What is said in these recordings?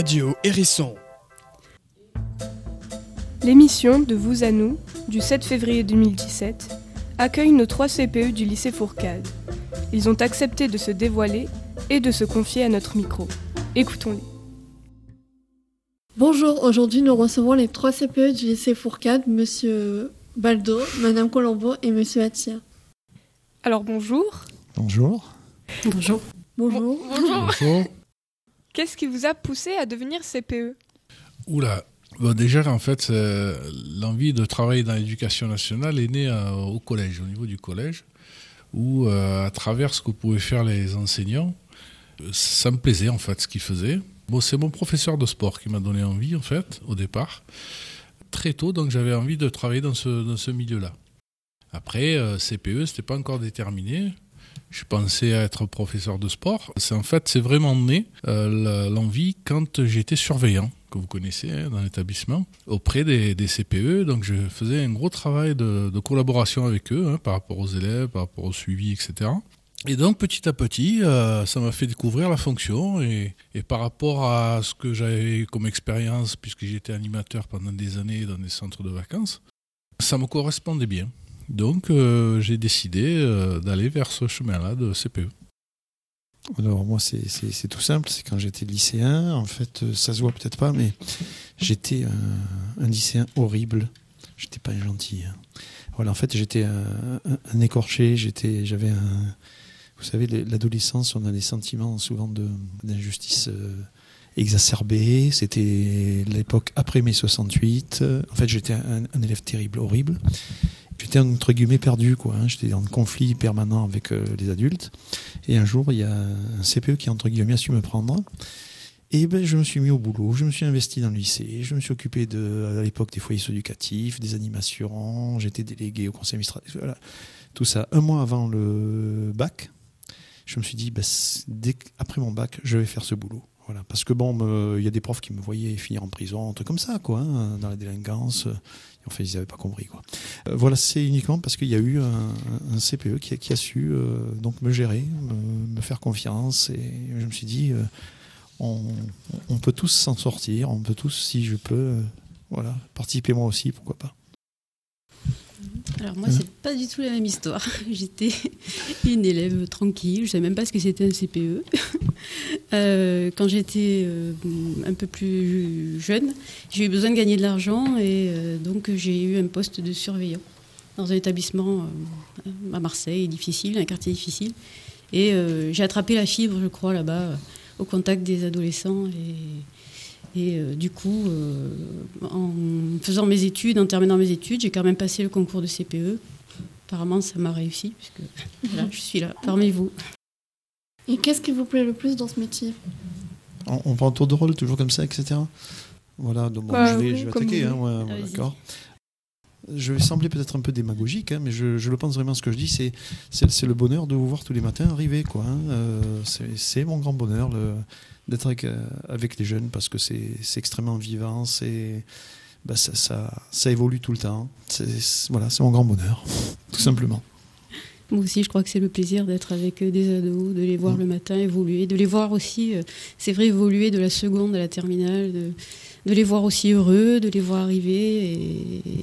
Radio Hérisson. L'émission de Vous à nous, du 7 février 2017, accueille nos trois CPE du lycée Fourcade. Ils ont accepté de se dévoiler et de se confier à notre micro. Écoutons-les. Bonjour, aujourd'hui nous recevons les trois CPE du lycée Fourcade, Monsieur Baldo, Madame Colombo et Monsieur Attia. Alors bonjour. Bonjour. Bonjour. Bonjour. Bonjour. Qu'est-ce qui vous a poussé à devenir CPE Oula. Bon, déjà, en fait, euh, l'envie de travailler dans l'éducation nationale est née euh, au collège, au niveau du collège, où, euh, à travers ce que pouvaient faire les enseignants, ça me plaisait, en fait, ce qu'ils faisaient. Bon, c'est mon professeur de sport qui m'a donné envie, en fait, au départ. Très tôt, donc j'avais envie de travailler dans ce, dans ce milieu-là. Après, CPE, c'était pas encore déterminé. Je pensais être professeur de sport. En fait, c'est vraiment né euh, l'envie quand j'étais surveillant, que vous connaissez hein, dans l'établissement, auprès des, CPE. Donc, je faisais un gros travail de, de collaboration avec eux hein, par rapport aux élèves, par rapport au suivi, etc. Et donc, petit à petit, euh, ça m'a fait découvrir la fonction. Et, et par rapport à ce que j'avais comme expérience, puisque j'étais animateur pendant des années dans des centres de vacances, ça me correspondait bien. Donc, euh, j'ai décidé euh, d'aller vers ce chemin-là de. CPE. Alors moi c'est- tout simple, c'est quand j'étais lycéen, en fait euh, ça se voit peut-être pas, mais j'étais un, lycéen horrible, j'étais pas gentil. hein. Voilà, en fait j'étais un, écorché, j'étais, j'avais un, vous savez, les- l'adolescence, on a des sentiments souvent d'injustice euh, exacerbée. C'était l'époque après mai 68. Euh, En fait j'étais un élève terrible, horrible. J'étais entre guillemets perdu, quoi. hein. J'étais en conflit permanent avec euh, les adultes. Et un jour, il y a un CPE qui, entre guillemets, a su me prendre. Et ben, je me suis mis au boulot, je me suis investi dans le lycée, je me suis occupé de, à l'époque des foyers éducatifs, des animations, j'étais délégué au conseil administratif, voilà. Tout ça. Un mois avant le bac, je me suis dit, ben, après mon bac, je vais faire ce boulot. Voilà. Parce que bon, il y a des profs qui me voyaient finir en prison, un truc comme ça, quoi, hein, dans la délinquance. En fait, ils n'avaient pas compris, quoi. Euh, voilà, c'est uniquement parce qu'il y a eu un, CPE qui a, su euh, donc me gérer, me, faire confiance, et je me suis dit, euh, on, on peut tous s'en sortir, on peut tous, si je peux, voilà, participer moi aussi, pourquoi pas. Alors moi, c'est pas du tout la même histoire. J'étais une élève tranquille, je savais même pas ce que c'était un CPE. Euh, quand j'étais euh, un peu plus jeune, j'ai eu besoin de gagner de l'argent et euh, donc j'ai eu un poste de surveillant dans un établissement à Marseille, difficile, un quartier difficile. Et j'ai attrapé la fibre, je crois, là-bas, au contact des adolescents. Et, et euh, du coup, euh, en faisant mes études, en terminant mes études, j'ai quand même passé le concours de CPE. Apparemment, ça m'a réussi, puisque voilà, je suis là, parmi vous. Et qu'est-ce qui vous plaît le plus dans ce métier? On, on prend tour de rôle, toujours comme ça, etc. Voilà, donc bon, Bah, je vais, oui, je vais comme attaquer, hein, ouais, ouais, Allez-y. d'accord. Je vais sembler peut-être un peu démagogique, hein, mais je, je le pense vraiment. Ce que je dis, c'est le bonheur de vous voir tous les matins arriver, quoi. hein. Euh, c'est mon grand bonheur d'être avec, euh, avec les jeunes parce que c'est extrêmement vivant, c'est bah, ça, ça, ça évolue tout le temps. Voilà, c'est mon grand bonheur, tout simplement. Moi aussi, je crois que c'est le plaisir d'être avec des ados, de les voir Mm. le matin évoluer, de les voir aussi, euh, c'est vrai, évoluer de la seconde à la terminale, de, de les voir aussi heureux, de les voir arriver et,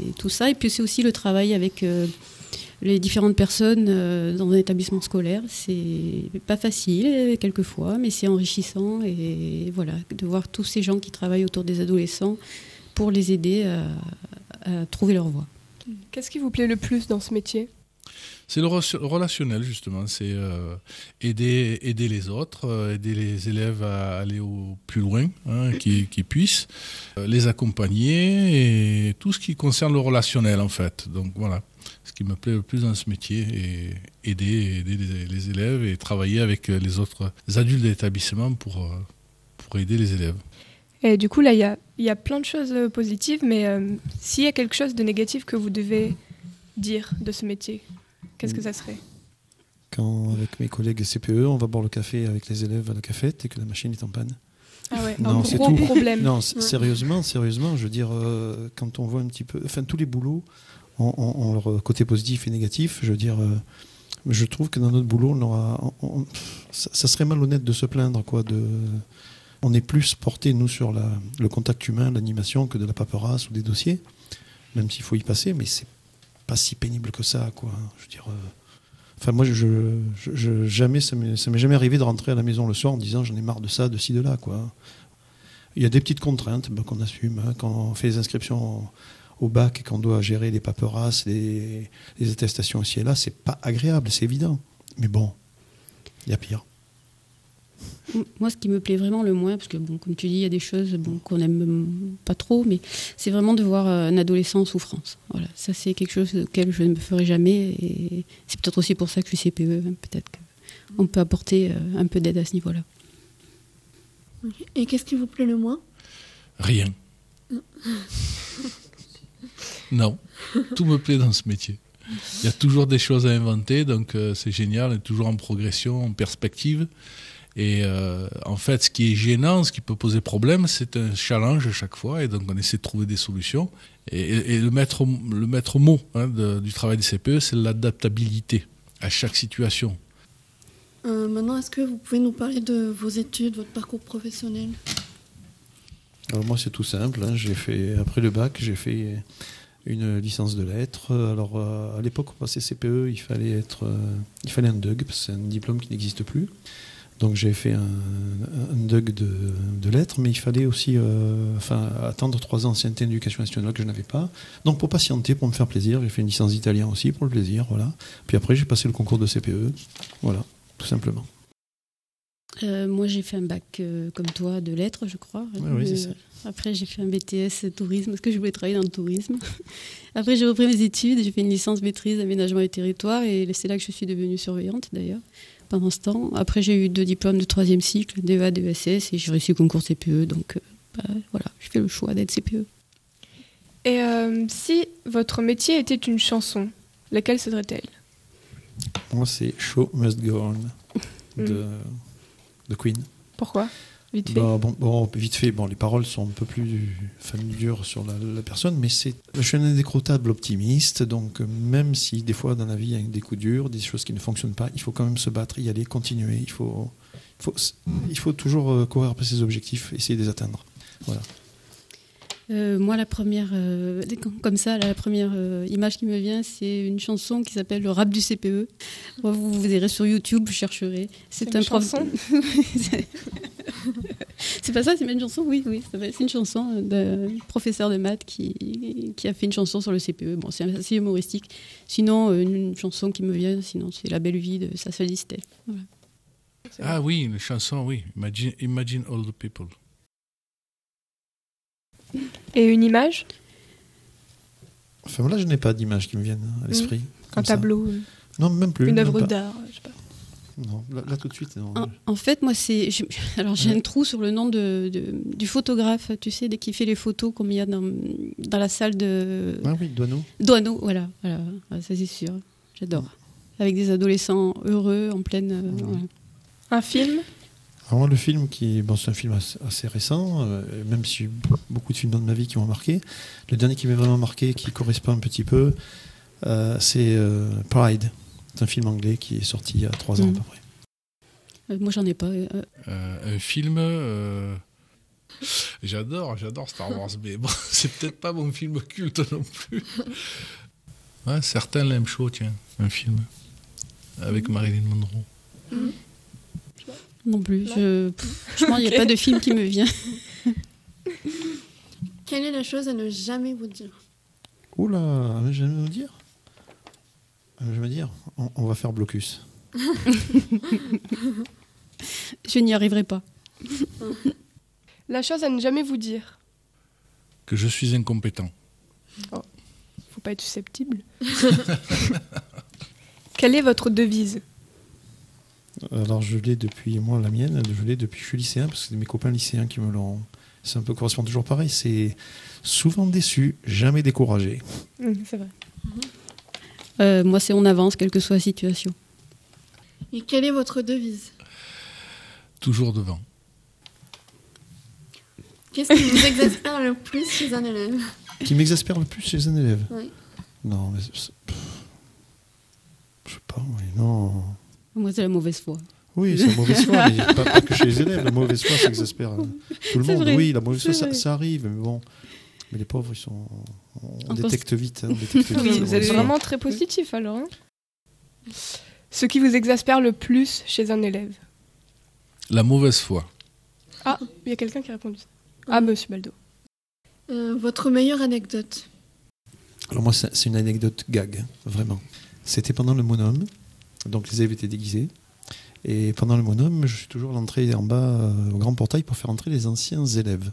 et tout ça. Et puis c'est aussi le travail avec euh, les différentes personnes euh, dans un établissement scolaire. C'est pas facile quelquefois, mais c'est enrichissant et voilà, de voir tous ces gens qui travaillent autour des adolescents pour les aider à, à trouver leur voie. Qu'est-ce qui vous plaît le plus dans ce métier? C'est le re- relationnel, justement. C'est euh, aider, aider les autres, euh, aider les élèves à aller au plus loin hein, qu'ils puissent, euh, les accompagner et tout ce qui concerne le relationnel, en fait. Donc voilà, ce qui me plaît le plus dans ce métier est aider, aider les, élèves et travailler avec les autres adultes de l'établissement pour, pour aider les élèves. Et du coup, là, il y a, y a plein de choses positives, mais s'il y a quelque chose de négatif que vous devez dire de ce métier, qu'est-ce que ça serait? Quand, avec mes collègues CPE, on va boire le café avec les élèves à la cafette et que la machine est en panne. Ah ouais, Non, un gros tout. problème. Non, Ouais. sérieusement, sérieusement, je veux dire, euh, quand on voit un petit peu, enfin tous les boulots ont, ont- ont leur côté positif et négatif. Je veux dire, euh, je trouve que dans notre boulot, on aura, on- on- ça, ça serait malhonnête de se plaindre, quoi, de On est plus porté, nous, sur la, le contact humain, l'animation, que de la paperasse ou des dossiers, même s'il faut y passer, mais c'est pas si pénible que ça, quoi. Je veux dire. euh, Enfin, moi, je, je- jamais, ça m'est jamais arrivé de rentrer à la maison le soir en disant j'en ai marre de ça, de ci, de là, quoi. Il y a des petites contraintes ben, qu'on assume hein, quand on fait les inscriptions au, au bac et qu'on doit gérer les paperasses, les, les attestations ici et là. C'est pas agréable, c'est évident. Mais bon, il y a pire. Moi, ce qui me plaît vraiment le moins, parce que, bon, comme tu dis, il y a des choses bon, qu'on n'aime pas trop, mais c'est vraiment de voir euh, un adolescent en souffrance. Voilà, ça, c'est quelque chose auquel je ne me ferai jamais. Et c'est peut-être aussi pour ça que je suis CPE. hein. Peut-être qu'on peut apporter euh, un peu d'aide à ce niveau-là. Et qu'est-ce qui vous plaît le moins? Rien. Non, tout me plaît dans ce métier. Il y a toujours des choses à inventer, donc euh, c'est génial, on est toujours en progression, en perspective. Et euh, en fait, ce qui est gênant, ce qui peut poser problème, c'est un challenge à chaque fois, et donc on essaie de trouver des solutions. Et, le, maître, le maître mot hein, de- du travail des CPE, c'est l'adaptabilité à chaque situation. Euh, Maintenant, est-ce que vous pouvez nous parler de vos études, votre parcours professionnel? Alors moi, c'est tout simple. hein. J'ai fait après le bac, j'ai fait une licence de lettres. Alors euh, à l'époque, on passait CPE, il fallait être, il fallait un DUG, parce que c'est un diplôme qui n'existe plus. Donc j'ai fait un, un DUG de, de lettres, mais il fallait aussi, euh, enfin, attendre trois ans d'ancienneté en éducation nationale que je n'avais pas. Donc pour patienter, pour me faire plaisir, j'ai fait une licence d'italien aussi pour le plaisir, voilà. Puis après, j'ai passé le concours de CPE, voilà, tout simplement. Euh, moi, j'ai fait un bac euh, comme toi de lettres, je crois. Ouais, oui, c'est ça. Après, j'ai fait un BTS tourisme parce que je voulais travailler dans le tourisme. Après, j'ai repris mes études. J'ai fait une licence maîtrise aménagement du territoire et c'est là que je suis devenue surveillante d'ailleurs pendant ce temps. Après, j'ai eu deux diplômes de troisième cycle, DEA, DESS et j'ai réussi le concours CPE. Donc, euh, bah, voilà, j'ai fait le choix d'être. CPE. Et euh, si votre métier était une chanson, laquelle serait-elle? Moi, c'est Show Must Go On de, de Queen. Pourquoi? Vite fait. Bah, bon, bon, vite fait, bon, les paroles sont un peu plus dures sur la, la personne, mais c'est, je suis un indécrottable optimiste, donc euh, même si des fois dans la vie il y a des coups durs, des choses qui ne fonctionnent pas, il faut quand même se battre, y aller, continuer. Il faut, il faut, il faut toujours euh, courir après ses objectifs, essayer de les atteindre. Voilà. Euh, moi, la première, euh, comme ça, la première euh, image qui me vient, c'est une chanson qui s'appelle Le rap du CPE. Vous, vous verrez sur YouTube, vous chercherez. C'est un une prof- chanson c'est pas ça, c'est pas une chanson Oui, oui, c'est une chanson d'un professeur de maths qui, qui a fait une chanson sur le CPE. Bon, c'est assez humoristique. Sinon, euh, une, chanson qui me vient, sinon, c'est La belle vie de Sassoli Steph. Voilà. Ah oui, une chanson, oui. Imagine, imagine all the people. Et une image? Enfin voilà, je n'ai pas d'image qui me vienne à l'esprit. Un comme ça. tableau euh, Non, même plus. Une même œuvre d'art je sais pas. Non, là, là, tout de suite. non. En, en fait, moi, c'est. Alors, j'ai un trou sur le nom de, de- du photographe, tu sais, dès qu'il fait les photos comme il y a dans, dans la salle de. Ah oui, Douaneau. Douaneau, voilà, voilà. Ah, ça c'est sûr. J'adore. Avec des adolescents heureux, en pleine. euh, voilà. Un film? Alors moi, le film qui, bon, c'est un film assez, assez récent, euh, même si j'ai eu beaucoup de films dans ma vie qui m'ont marqué. Le dernier qui m'a vraiment marqué, qui correspond un petit peu, euh, c'est euh, Pride. C'est un film anglais qui est sorti il y a trois ans Mhm. à peu près. Euh, Moi, j'en ai pas. euh, Euh, un film. euh, J'adore, j'adore Star Wars, mais bon, c'est peut-être pas mon film culte non plus. Ouais, certains l'aiment chaud, tiens, un film avec Marilyn Monroe. non plus. Non. Je, franchement, il n'y a pas de film qui me vient. Quelle est la chose à ne jamais vous dire? Oula, je vais me dire? Euh, Je vais me dire, on, on va faire blocus. Je n'y arriverai pas. La chose à ne jamais vous dire. Que je suis incompétent. Faut pas être susceptible. Quelle est votre devise? Alors je l'ai depuis, moi la mienne, je l'ai depuis que je suis lycéen, parce que c'est mes copains lycéens qui me l'ont... C'est un peu correspond toujours pareil, c'est souvent déçu, jamais découragé. Hum, C'est vrai. Euh, moi, c'est on avance, quelle que soit la situation. Et quelle est votre devise? Toujours devant. Qu'est-ce qui vous exaspère le plus chez un élève? Qui m'exaspère le plus chez un élève? Oui. Non, mais... Je sais pas, oui, non... Moi, c'est la mauvaise foi. Oui, c'est la mauvaise foi, mais pas, pas que chez les élèves. La mauvaise foi, ça exaspère euh, tout le monde. vrai, Oui, la mauvaise foi, ça, ça arrive, mais bon. Mais les pauvres, ils sont. On détecte vite. hein, on détecte vite Oui, vous êtes vraiment très positif alors. hein. Ce qui vous exaspère le plus chez un élève? La mauvaise foi. Ah, il y a quelqu'un qui a répondu ça. Ah, monsieur Baldo. Euh, votre meilleure anecdote? Alors moi, c'est une anecdote gag, hein, vraiment. C'était pendant le monome, donc les élèves étaient déguisés. Et pendant le monome, je suis toujours à l'entrée en bas euh, au grand portail pour faire entrer les anciens élèves.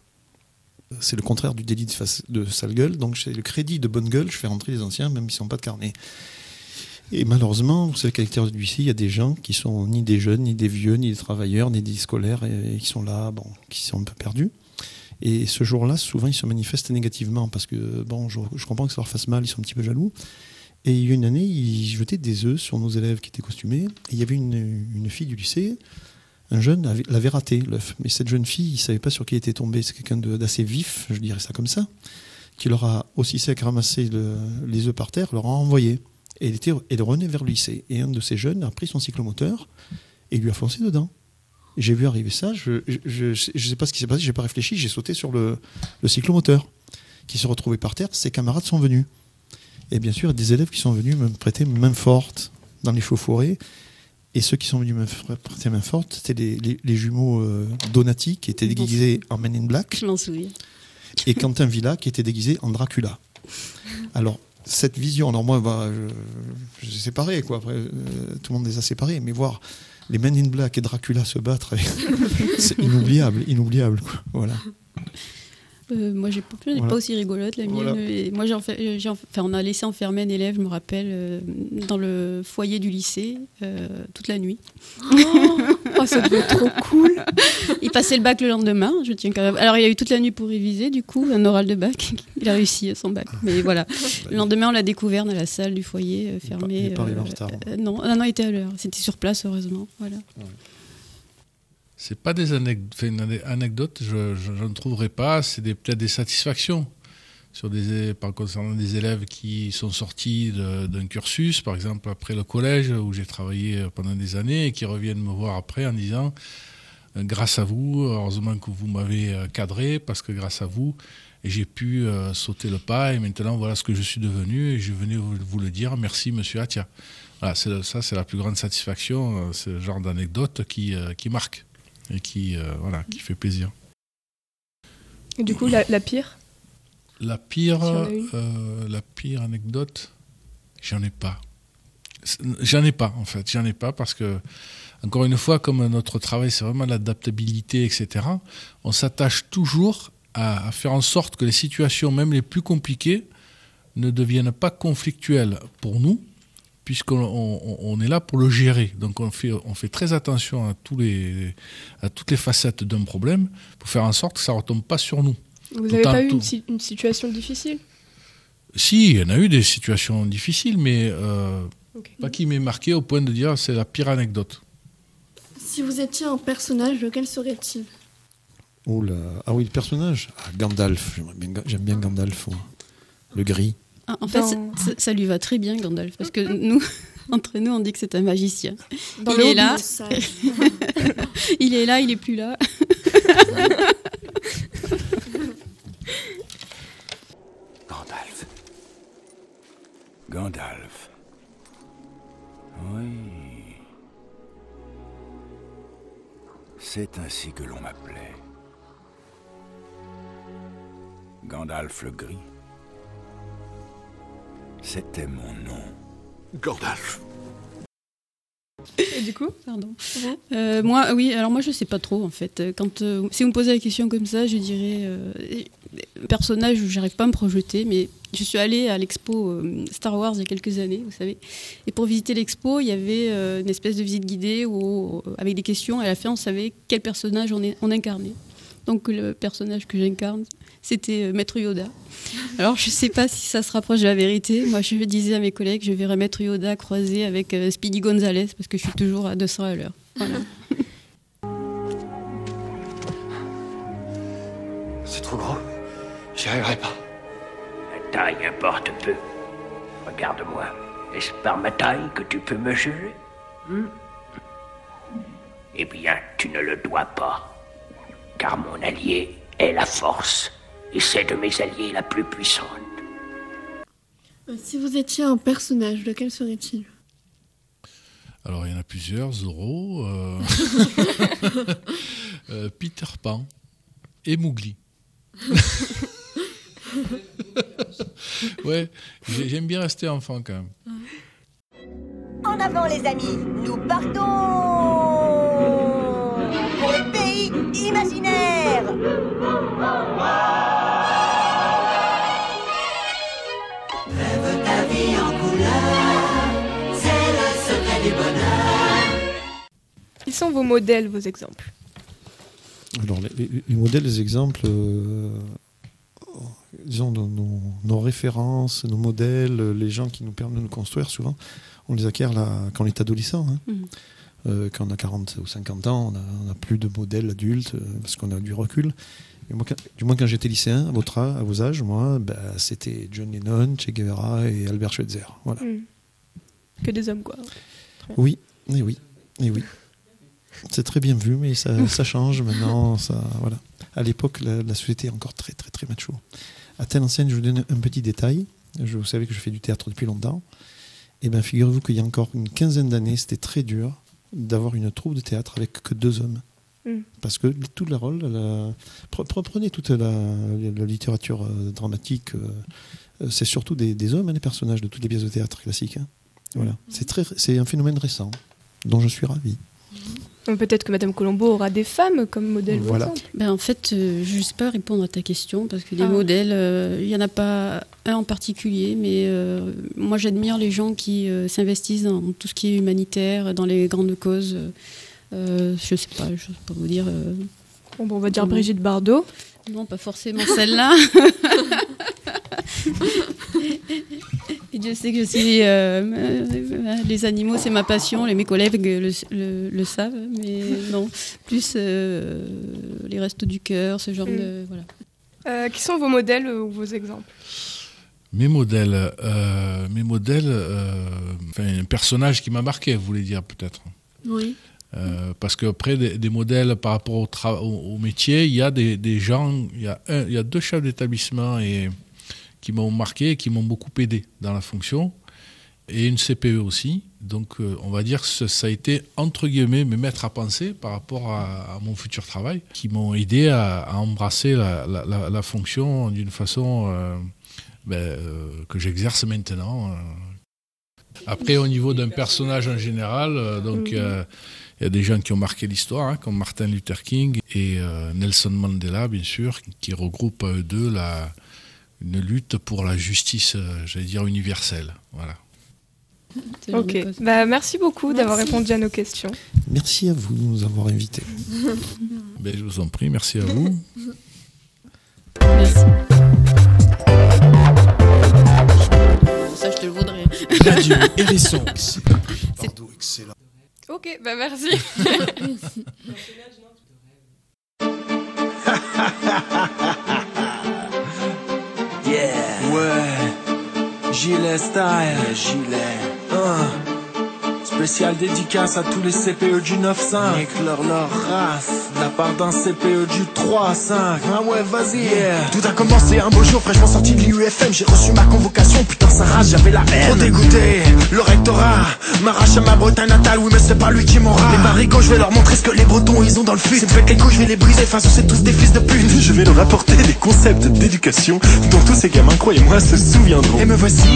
C'est le contraire du délit de, sale gueule, donc j'ai le crédit de bonne gueule, je fais rentrer les anciens, même s'ils n'ont pas de carnet. Et malheureusement, vous savez qu'à l'extérieur de l'UIC, il y a des gens qui sont ni des jeunes, ni des vieux, ni des travailleurs, ni des scolaires, et, qui sont là, bon, qui sont un peu perdus. Et ce jour-là, souvent, ils se manifestent négativement parce que, bon, je, comprends que ça leur fasse mal, ils sont un petit peu jaloux. Et il y a une année, ils jetaient des œufs sur nos élèves qui étaient costumés. Et il y avait une fille du lycée, un jeune avait- l'avait raté, l'œuf. Mais cette jeune fille, il ne savait pas sur qui était tombé. C'est quelqu'un d'assez vif, je dirais ça comme ça, qui leur a aussi sec ramassé le- les œufs par terre, leur a envoyé. Et elle, était, elle vers le lycée. Et un de ces jeunes a pris son cyclomoteur et lui a foncé dedans. J'ai vu arriver ça, je ne sais pas ce qui s'est passé, j'ai pas réfléchi, j'ai sauté sur le, cyclomoteur qui se retrouvait par terre. Ses camarades sont venus. Et bien sûr, des élèves qui sont venus me prêter main forte dans les chauffourées. Et ceux qui sont venus me prêter main forte, c'était les, les- les jumeaux euh, Donati qui étaient déguisés en Men in Black Je m'en souviens. et Quentin Villa qui était déguisé en Dracula. Alors, cette vision, alors moi, bah, je, je les ai séparés, quoi. Après, euh, tout le monde les a séparés, mais voir les Men in Black et Dracula se battre, c'est inoubliable, inoubliable, quoi. Voilà. Euh, moi, j'ai pas, Voilà. pas aussi rigolote la mienne. Voilà. Et moi, j'ai enfer- j'ai enf- enfin, on a laissé enfermer un élève, je me rappelle, euh, dans le foyer du lycée euh, toute la nuit. Oh, ça devait être trop cool. Il passait le bac le lendemain. Je tiens quand même. Alors, il y a eu toute la nuit pour réviser, du coup, un oral de bac. Il a réussi euh, son bac. Mais voilà. Le lendemain, on l'a découvert dans la salle du foyer euh, Il est pas- fermée. il est pas arrivé en retard. euh, non, non, non, il était à l'heure. C'était sur place, heureusement. Voilà. C'est pas des anecdotes, je, ne trouverai pas. C'est peut-être des satisfactions sur des, par concernant des élèves qui sont sortis d'un cursus, par exemple après le collège où j'ai travaillé pendant des années et qui reviennent me voir après en disant euh, grâce à vous, heureusement que vous m'avez euh, cadré parce que grâce à vous, j'ai pu euh, sauter le pas et maintenant voilà ce que je suis devenu et je venais vous, le dire. Merci Monsieur Atia. Voilà, ça c'est la plus grande satisfaction, ce genre d'anecdote qui, qui marque et qui, euh, voilà, qui fait plaisir. Et du coup, la, la pire? La pire, Si euh, la pire anecdote, j'en ai pas. J'en ai pas en fait, j'en ai pas parce que encore une fois, comme notre travail c'est vraiment l'adaptabilité, etc. On s'attache toujours à, à faire en sorte que les situations, même les plus compliquées, ne deviennent pas conflictuelles pour nous, puisqu'on on- on est là pour le gérer. Donc on fait, on fait très attention à, tous les, à toutes les facettes d'un problème pour faire en sorte que ça ne retombe pas sur nous. Vous n'avez pas eu une, si- une situation difficile? Si, il y en a eu des situations difficiles, mais euh, pas qui m'est marqué au point de dire c'est la pire anecdote. Si vous étiez un personnage, lequel serait-il? Oh là. Ah oui, le personnage? Ah, Gandalf. Bien- J'aime bien Gandalf. Le gris. Ah, en fait, Dans- ça, lui va très bien, Gandalf, parce que nous, entre nous, on dit que c'est un magicien. Dans Il est là. Il est là, il est plus là. Gandalf. Gandalf. Oui. C'est ainsi que l'on m'appelait. Gandalf le Gris. C'était mon nom. Gandalf. Et du coup Pardon. Euh, moi, oui, alors moi, je sais pas trop, en fait. Quand, euh, si vous me posez la question comme ça, je dirais. Euh, personnage, j'arrive pas à me projeter, mais je suis allée à l'expo euh, Star Wars il y a quelques années, vous savez. Et pour visiter l'expo, il y avait euh, une espèce de visite guidée où, euh, avec des questions. Et à la fin, on savait quel personnage on, est, on incarnait. Donc, le personnage que j'incarne, c'était euh, Maître Yoda. Alors, je sais pas si ça se rapproche de la vérité. Moi, je disais à mes collègues, je verrais Maître Yoda croisé avec euh, Speedy Gonzalez parce que je suis toujours à 200 à l'heure. Voilà. C'est trop grand. J'y arriverai pas. La taille importe peu. Regarde-moi. Est-ce par ma taille que tu peux me juger Hmm? Eh bien, tu ne le dois pas. Car mon allié est la force, et c'est de mes alliés la plus puissante. Euh, Si vous étiez un personnage, lequel serait-il? Alors, il y en a plusieurs. Zorro, euh, euh, Peter Pan et Mowgli. ouais, j'ai- j'aime bien rester enfant quand même. En avant les amis, nous partons imaginaire. Rêve ta vie en couleur, c'est le secret du bonheur. Qui sont vos modèles, vos exemples Alors, les, les- les modèles, les exemples, euh, disons, nos, nos- nos références, nos modèles, les gens qui nous permettent de nous construire, souvent, on les acquiert là, quand on est adolescent. hein. Mhm. Euh, quand on a 40 ou 50 ans, on n'a plus de modèles adultes euh, parce qu'on a du recul. Et moi, quand- du moins, quand j'étais lycéen, à, votre, âge- à vos âges, moi, bah, c'était John Lennon, Che Guevara et Albert Schweitzer. Voilà. Hmm. Que des hommes, quoi. Oui, et oui, et oui. C'est très bien vu, mais ça, ça change maintenant. Ça, voilà. À l'époque, la, la société est encore très, très, très macho. À telle enseigne, je vous donne un petit détail. Je, vous savez que je fais du théâtre depuis longtemps. Et bien, figurez-vous qu'il y a encore une quinzaine d'années, c'était très dur d'avoir une troupe de théâtre avec que deux hommes. Mm. Parce que tout le rôle, la- pre- pre- prenez toute la, la littérature euh, dramatique, euh, euh, c'est surtout des, des hommes, hein, les personnages de toutes les pièces de théâtre classiques. hein. Voilà. C'est très, c'est un phénomène récent dont je suis ravi. Donc Peut-être que Madame Colombo aura des femmes comme modèle. Voilà. exemple. Ben, en fait, euh, je ne sais pas répondre à ta question parce que des Ah. modèles, euh, il n'y en a pas un en particulier, mais euh, moi j'admire les gens qui euh, s'investissent dans tout ce qui est humanitaire, dans les grandes causes. Euh, je ne sais pas, je ne sais pas vous dire. euh, Bon, bon, on va dire Comment Brigitte Bardot. non, pas forcément celle-là. Et Dieu sait que je suis. les animaux, c'est ma passion. Les, mes collègues le, le- le savent, mais non. Plus les restes du cœur, ce genre Mm. de. Voilà. Euh, qui sont vos modèles euh, ou vos exemples? Mes modèles, euh, mes modèles, euh, enfin, un personnage qui m'a marqué, vous voulez dire peut-être. Oui. Euh, parce qu'après, des, des modèles par rapport au, au, au métier, il y a des, des gens, il y a, un, il y a deux chefs d'établissement et, qui m'ont marqué et qui m'ont beaucoup aidé dans la fonction, et une CPE aussi. Donc, on va dire que ça, a été, entre guillemets, mes maîtres à penser par rapport à, à mon futur travail, qui m'ont aidé à, à embrasser la, la- la- la fonction d'une façon ben, euh, que j'exerce maintenant. euh. Après, au niveau d'un personnage en général, euh, donc Mhm. euh, il y a des gens qui ont marqué l'histoire, hein, comme Martin Luther King et euh, Nelson Mandela, bien sûr, qui regroupent à eux deux la, une lutte pour la justice, j'allais dire, universelle. Voilà. Ok. Bah, merci beaucoup d'avoir répondu à nos questions. Merci à vous de nous avoir invités. Ben, je vous en prie, merci à vous. Merci. Radio Hérisson. Pardon, excellent. Ok, bah merci. Yeah. Ouais. Gilet style. gilet. Spécial dédicace à tous les CPE du 9-5. Nique leur, leur race. La part d'un CPE du 3-5. Ah ouais, vas-y. Yeah. Tout a commencé un beau jour, fraîchement sorti de l'IUFM. J'ai reçu ma convocation, putain, ça rage, j'avais la haine. Trop dégoûté, le rectorat m'arrache à ma Bretagne natale. Oui, mais c'est pas lui qui m'aura. Les marigots, je vais leur montrer ce que les Bretons ils ont dans le fut. C'est pète les couilles, je vais les briser. De toute façon, c'est tous des fils de pute. Je vais leur apporter des concepts d'éducation dont tous ces gamins, croyez-moi, se souviendront. Et me voici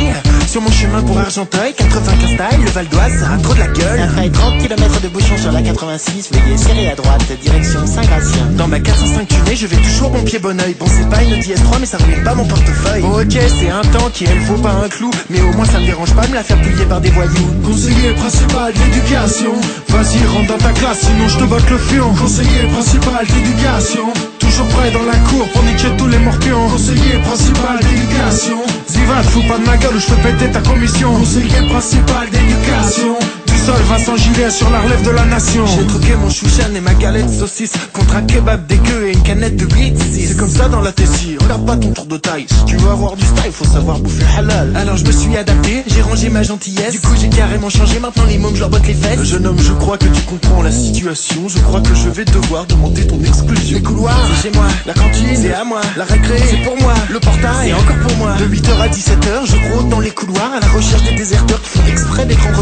sur mon chemin pour Argenteuil, 95 taille, le Val d'Oise, trop de la gueule. Après 30 km de bouchon sur la 86, veuillez serrer à droite, direction Saint-Gratien. Dans ma 405 tunée, je vais toujours bon pied bon oeil. Bon, c'est pas une DS3, mais ça ruine pas mon portefeuille. Bon, ok, c'est un temps qui elle vaut pas un clou, mais au moins ça me dérange pas de me la faire plier par des voyous. Conseiller principal d'éducation. Vas-y, rentre dans ta classe, sinon je te botte le fion. Conseiller principal d'éducation. Prêt dans la cour pour niquer tous les morpions. Conseiller principal d'éducation. Ziva, te fous pas de ma gueule ou je fais péter ta commission. Conseiller principal d'éducation. Sol, Vincent Gilet sur la relève de la nation. J'ai troqué mon chouchen et ma galette saucisse contre un kebab dégueu et une canette de blitz. C'est comme ça dans la tessie, regarde pas ton tour de taille. Si tu veux avoir du style, faut savoir bouffer halal. Alors je me suis adapté, j'ai rangé ma gentillesse. Du coup j'ai carrément changé, maintenant les mômes je leur botte les fesses. Jeune homme, je crois que tu comprends la situation. Je crois que je vais devoir demander ton exclusion. Les couloirs, c'est chez moi. La cantine, c'est à moi. La récré, c'est pour moi. Le portail, c'est encore pour moi. De 8h à 17h, je rôde dans les couloirs à la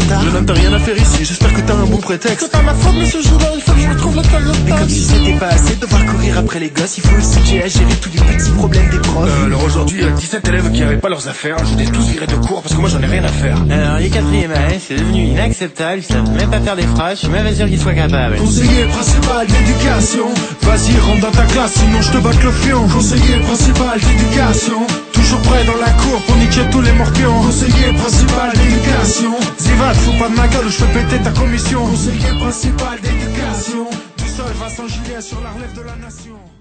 retard. Je n'aime t'as rien à faire ici, j'espère que t'as un bon prétexte. C'est pas ma faute, monsieur Joula, il faut que je retrouve la cagnotte. Mais comme si c'était pas assez de devoir courir après les gosses, il faut aussi que j'ai à gérer tous les petits problèmes des profs. Euh, alors aujourd'hui, il y a 17 élèves qui avaient pas leurs affaires. Je les ai tous virés de cours parce que moi j'en ai rien à faire. Alors, les quatrièmes années, c'est devenu inacceptable, ils savent même pas faire des phrases, je suis même pas sûr qu'ils soient capables. Conseiller principal d'éducation, vas-y rentre dans ta classe, sinon je te batte le fion. Conseiller principal d'éducation, toujours prêt dans la cour pour niquer tous les morpions. Conseiller principal d'éducation, Zivat, fous pas de ma gueule je fais péter ta commission. Conseiller principal d'éducation, du sol Vincent Gilet sur la relève de la nation.